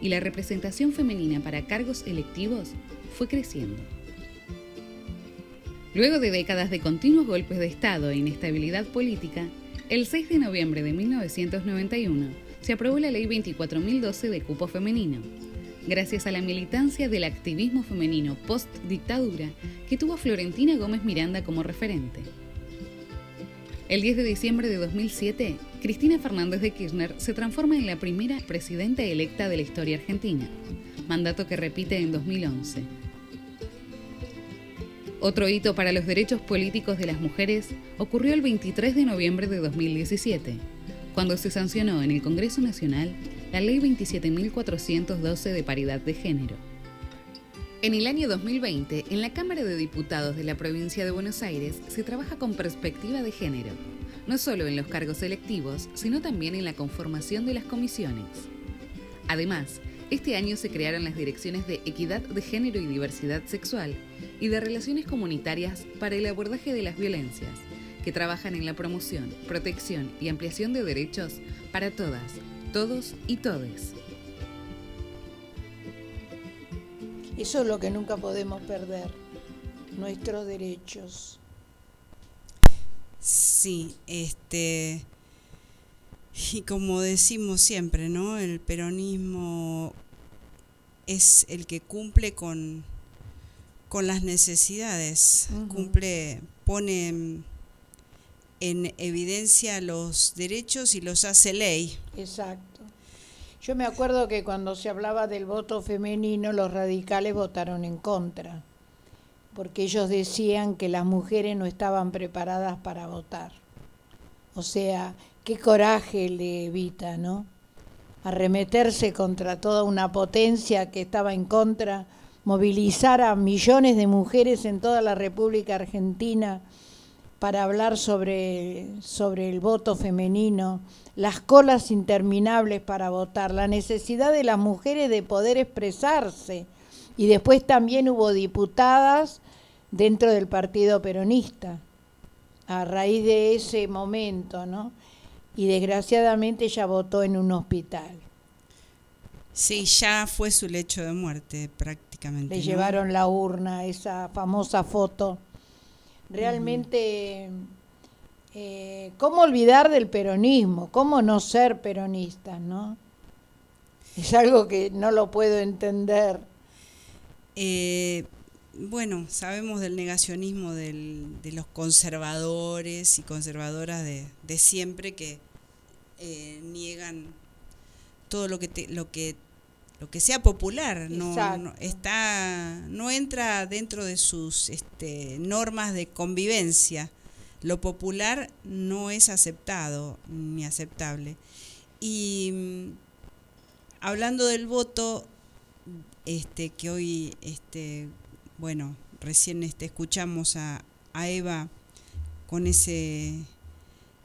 y la representación femenina para cargos electivos fue creciendo. Luego de décadas de continuos golpes de Estado e inestabilidad política, el 6 de noviembre de 1991 se aprobó la Ley 24.012 de cupo femenino, gracias a la militancia del activismo femenino post-dictadura que tuvo Florentina Gómez Miranda como referente. El 10 de diciembre de 2007, Cristina Fernández de Kirchner se transforma en la primera presidenta electa de la historia argentina, mandato que repite en 2011. Otro hito para los derechos políticos de las mujeres ocurrió el 23 de noviembre de 2017, cuando se sancionó en el Congreso Nacional la Ley 27.412 de paridad de género. En el año 2020, en la Cámara de Diputados de la provincia de Buenos Aires se trabaja con perspectiva de género, no solo en los cargos electivos, sino también en la conformación de las comisiones. Además, este año se crearon las direcciones de Equidad de Género y Diversidad Sexual y de Relaciones Comunitarias para el abordaje de las violencias, que trabajan en la promoción, protección y ampliación de derechos para todas, todos y todes. Eso es lo que nunca podemos perder, nuestros derechos. Sí, este y como decimos siempre, ¿no? El peronismo es el que cumple con, con las necesidades, cumple, pone en evidencia los derechos y los hace ley. Exacto. Yo me acuerdo que cuando se hablaba del voto femenino, los radicales votaron en contra, porque ellos decían que las mujeres no estaban preparadas para votar. O sea, qué coraje le evita, ¿no? Arremeterse contra toda una potencia que estaba en contra, movilizar a millones de mujeres en toda la República Argentina para hablar sobre, sobre el voto femenino, las colas interminables para votar, la necesidad de las mujeres de poder expresarse. Y después también hubo diputadas dentro del Partido Peronista, a raíz de ese momento, ¿no? y desgraciadamente ella votó en un hospital. Sí, ya fue su lecho de muerte prácticamente. Le llevaron la urna, esa famosa foto. Realmente, eh, ¿cómo olvidar del peronismo? ¿Cómo no ser peronista, no? Es algo que no lo puedo entender. Eh, bueno, sabemos del negacionismo de los conservadores y conservadoras de, de siempre que eh, niegan todo lo que lo que lo que sea popular no, está no entra dentro de sus este, normas de convivencia. Lo popular no es aceptado ni aceptable. Y mm, hablando del voto este que hoy este bueno recién este escuchamos a, a Eva con ese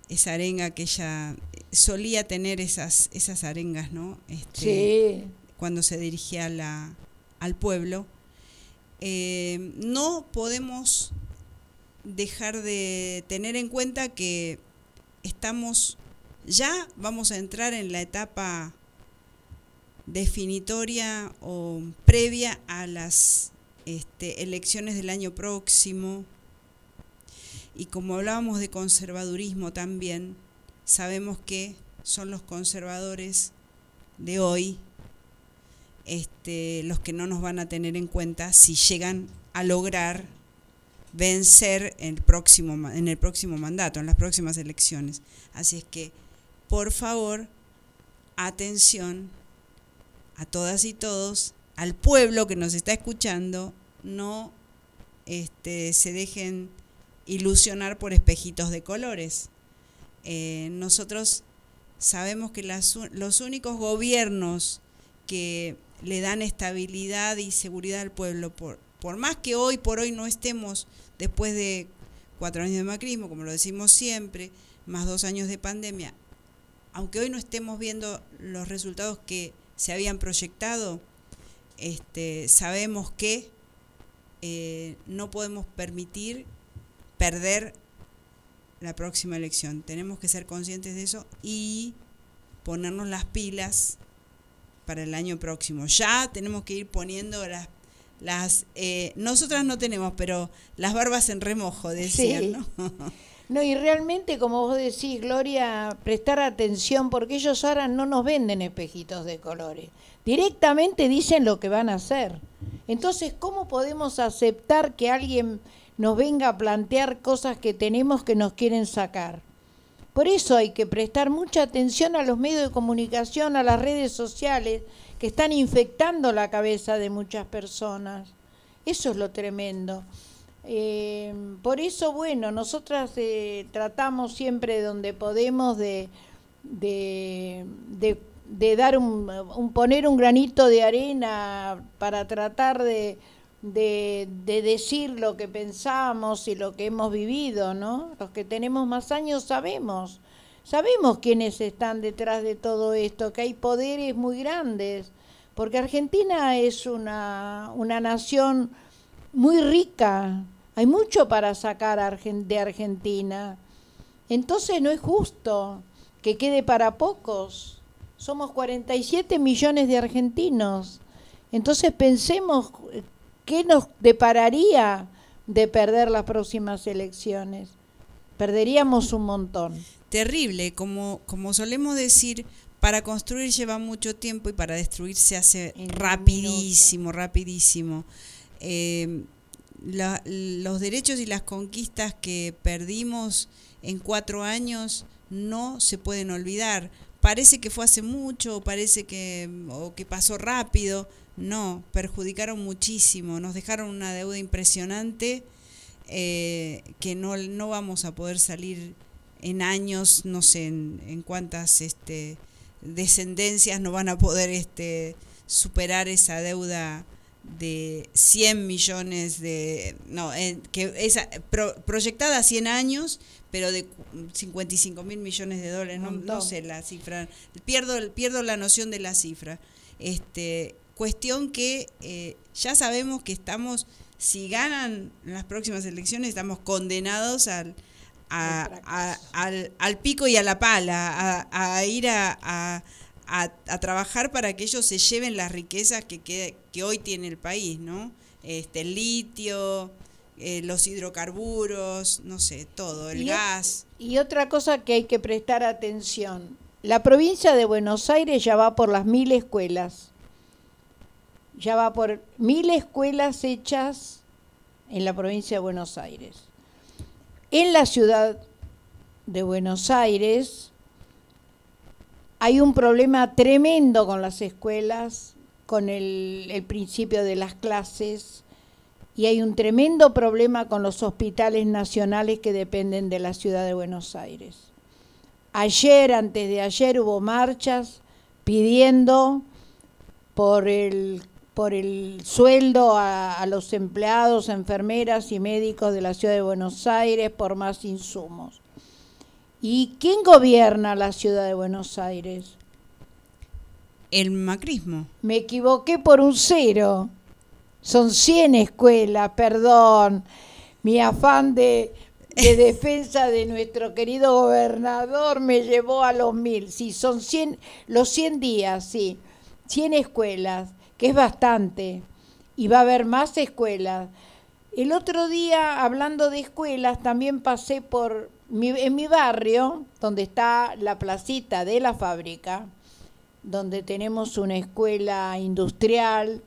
esa arenga que ella solía tener esas, esas arengas, ¿no? Este, Cuando se dirigía la, al pueblo. Eh, no podemos dejar de tener en cuenta que estamos, ya vamos a entrar en la etapa definitoria o previa a las este, elecciones del año próximo. Y como hablábamos de conservadurismo también, sabemos que son los conservadores de hoy este, los que no nos van a tener en cuenta si llegan a lograr vencer el próximo, en el próximo mandato, en las próximas elecciones. Así es que, por favor, atención a todas y todos, al pueblo que nos está escuchando, no este, se dejen ilusionar por espejitos de colores. Eh, nosotros sabemos que los únicos gobiernos que le dan estabilidad y seguridad al pueblo, por, por más que hoy por hoy no estemos después de cuatro años de macrismo, como lo decimos siempre, más dos años de pandemia, aunque hoy no estemos viendo los resultados que se habían proyectado, este, sabemos que eh, no podemos permitir perder la próxima elección. Tenemos que ser conscientes de eso y ponernos las pilas para el año próximo. Ya tenemos que ir poniendo las las eh, nosotras no tenemos, pero las barbas en remojo, decían, ¿no? No, y realmente, como vos decís, Gloria, prestar atención, porque ellos ahora no nos venden espejitos de colores. Directamente dicen lo que van a hacer. Entonces, ¿cómo podemos aceptar que alguien nos venga a plantear cosas que tenemos que nos quieren sacar. Por eso hay que prestar mucha atención a los medios de comunicación, a las redes sociales, que están infectando la cabeza de muchas personas. Eso es lo tremendo. Eh, por eso, bueno, nosotras eh, tratamos siempre donde podemos de, dar un, un, poner un granito de arena para tratar de, de, de, decir lo que pensamos y lo que hemos vivido, ¿no? Los que tenemos más años sabemos, sabemos quiénes están detrás de todo esto, que hay poderes muy grandes, porque Argentina es una, una nación muy rica, hay mucho para sacar de Argentina. Entonces no es justo que quede para pocos. Somos 47 millones de argentinos. Entonces pensemos qué nos depararía de perder las próximas elecciones. Perderíamos un montón. Terrible, como, como solemos decir, para construir lleva mucho tiempo y para destruir se hace rapidísimo, rapidísimo. Eh, la, los derechos y las conquistas que perdimos en cuatro años no se pueden olvidar. Parece que fue hace mucho, parece que, o que pasó rápido. No, perjudicaron muchísimo, nos dejaron una deuda impresionante eh, que no, no vamos a poder salir en años, no sé en, en cuántas este, descendencias no van a poder este, superar esa deuda de 100 millones de no que esa proyectada a 100 años pero de 55 mil millones de dólares no, no, sé la cifra pierdo pierdo la noción de la cifra. Este cuestión que eh, ya sabemos que estamos si ganan las próximas elecciones estamos condenados al al, al, pico y a la pala a, ir a a, trabajar para que ellos se lleven las riquezas que, que, hoy tiene el país, ¿no? Este, el litio, eh, los hidrocarburos, no sé, todo, el gas. Y otra cosa que hay que prestar atención, la provincia de Buenos Aires ya va por las mil escuelas, ya va por mil escuelas hechas en la provincia de Buenos Aires. En la ciudad de Buenos Aires, hay un problema tremendo con las escuelas, con el, principio de las clases, y hay un tremendo problema con los hospitales nacionales que dependen de la ciudad de Buenos Aires. Ayer, antes de ayer, hubo marchas pidiendo por el, por el sueldo a, a los empleados, enfermeras y médicos de la ciudad de Buenos Aires, por más insumos. ¿Y quién gobierna la ciudad de Buenos Aires? El macrismo. Me equivoqué por un cero. Son 100 escuelas, perdón. Mi afán de, defensa de nuestro querido gobernador me llevó a los mil. Sí, son 100, los 100 días, sí. 100 escuelas, que es bastante. Y va a haber más escuelas. El otro día, hablando de escuelas, también pasé por, en mi barrio, donde está la placita de la fábrica, donde tenemos una escuela industrial,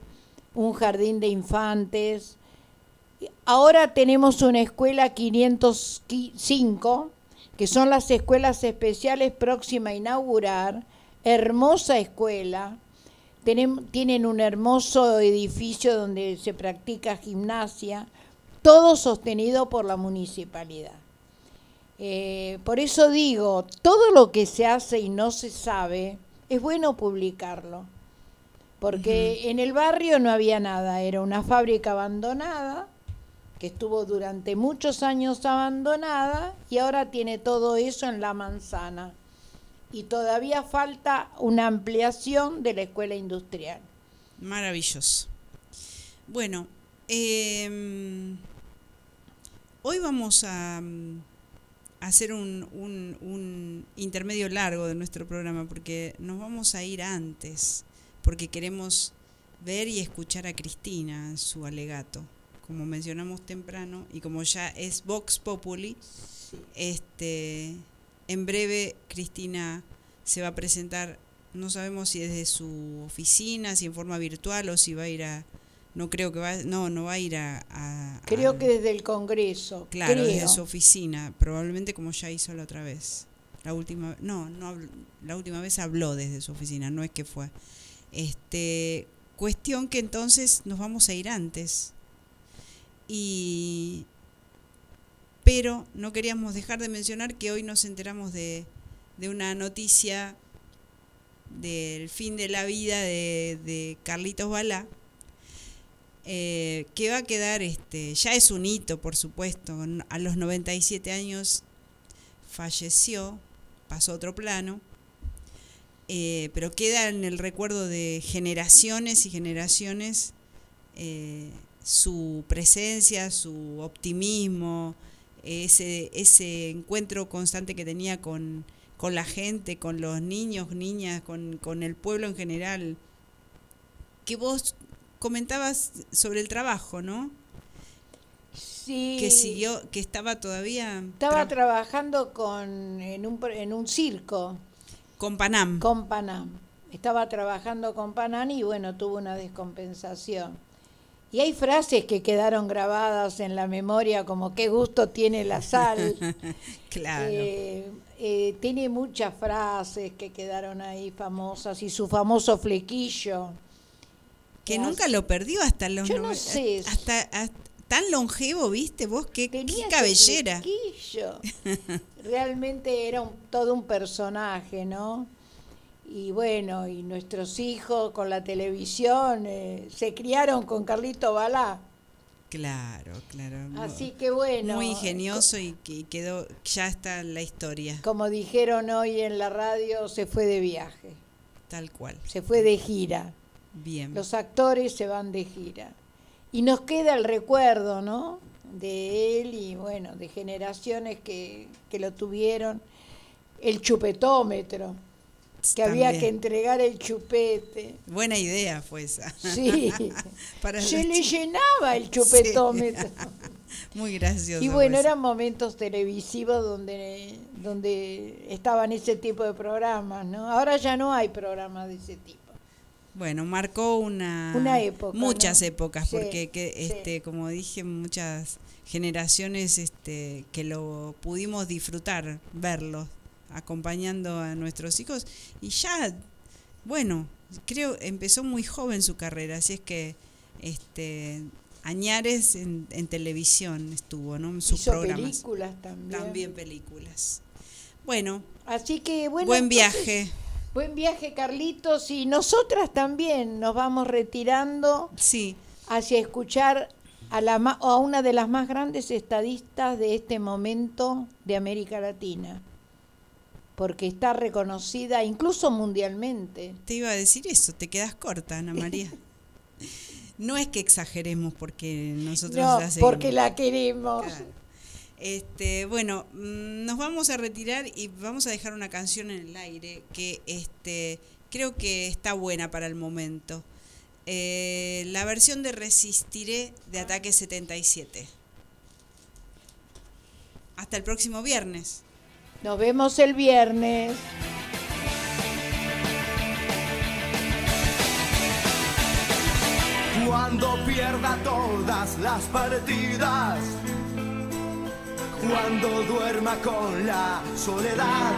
un jardín de infantes, ahora tenemos una escuela 505, que son las escuelas especiales próxima a inaugurar, hermosa escuela, tienen un hermoso edificio donde se practica gimnasia, todo sostenido por la municipalidad. Eh, por eso digo, todo lo que se hace y no se sabe, es bueno publicarlo. Porque en el barrio no había nada, era una fábrica abandonada, que estuvo durante muchos años abandonada y ahora tiene todo eso en la manzana. Y todavía falta una ampliación de la escuela industrial. Maravilloso. Bueno, em, hoy vamos a hacer un, un, intermedio largo de nuestro programa porque nos vamos a ir antes, porque queremos ver y escuchar a Cristina en su alegato, como mencionamos temprano, y como ya es Vox Populi, este, en breve Cristina se va a presentar, no sabemos si desde su oficina, si en forma virtual o si va a ir a, no creo que va, no, no va a ir a... creo que desde el Congreso. Claro, desde su oficina, probablemente como ya hizo la otra vez. La última, no, no, la última vez habló desde su oficina, no es que fue. Este, cuestión que entonces nos vamos a ir antes. Y pero no queríamos dejar de mencionar que hoy nos enteramos de, una noticia del fin de la vida de, de Carlitos Balá, eh, que va a quedar, este, ya es un hito, por supuesto, a los 97 años falleció, pasó a otro plano, eh, pero queda en el recuerdo de generaciones y generaciones eh, su presencia, su optimismo, ese, ese encuentro constante que tenía con, con la gente, con los niños, niñas, con, con el pueblo en general. Que vos comentabas sobre el trabajo, ¿no? Sí. Que siguió, que estaba todavía... Estaba trabajando con, en, un, en un circo. Con Panam. Con Panam. Estaba trabajando con Panam y bueno, tuvo una descompensación. Y hay frases que quedaron grabadas en la memoria como qué gusto tiene la sal. claro. Eh, eh, tiene muchas frases que quedaron ahí famosas y su famoso flequillo. Que nunca lo perdió hasta los Yo no sé. Hasta, hasta, tan longevo, ¿viste? Vos qué, qué cabellera. Flequillo. Realmente era un, todo un personaje, ¿no? Y bueno, y nuestros hijos con la televisión eh, se criaron con Carlito Balá. Claro, claro. Así que bueno. Muy ingenioso y, quedó, ya está la historia. Como dijeron hoy en la radio, se fue de viaje. Tal cual. Se fue de gira. Bien. Los actores se van de gira. Y nos queda el recuerdo, ¿no? De él y bueno, de generaciones que, que lo tuvieron. El chupetómetro que También. había que entregar el chupete. Buena idea fue esa. Sí, Para se le llenaba el chupetómetro. Muy gracioso. Y bueno, eran momentos televisivos donde, donde estaban ese tipo de programas, ¿no? Ahora ya no hay programas de ese tipo. Bueno, marcó una, Una época, muchas ¿no? épocas, Sí, porque que, sí. este, como dije, muchas generaciones este, que lo pudimos disfrutar, verlos, acompañando a nuestros hijos. Y ya, bueno, creo empezó muy joven su carrera, así es que este Añares en, en televisión estuvo, ¿no? En sus Hizo programas. películas también. También películas. Bueno, Así que bueno. buen entonces, viaje. Buen viaje, Carlitos. Y nosotras también nos vamos retirando Sí, hacia escuchar a, la, a una de las más grandes estadistas de este momento de América Latina. Porque está reconocida incluso mundialmente. Te iba a decir eso, te quedas corta, Ana María. No es que exageremos porque nosotros No, la porque la queremos. Claro. Este, bueno, mm, nos vamos a retirar y vamos a dejar una canción en el aire que este, creo que está buena para el momento. Eh, la versión de Resistiré de Ataque 77. Hasta el próximo viernes. Nos vemos el viernes. Cuando pierda todas las partidas, cuando duerma con la soledad,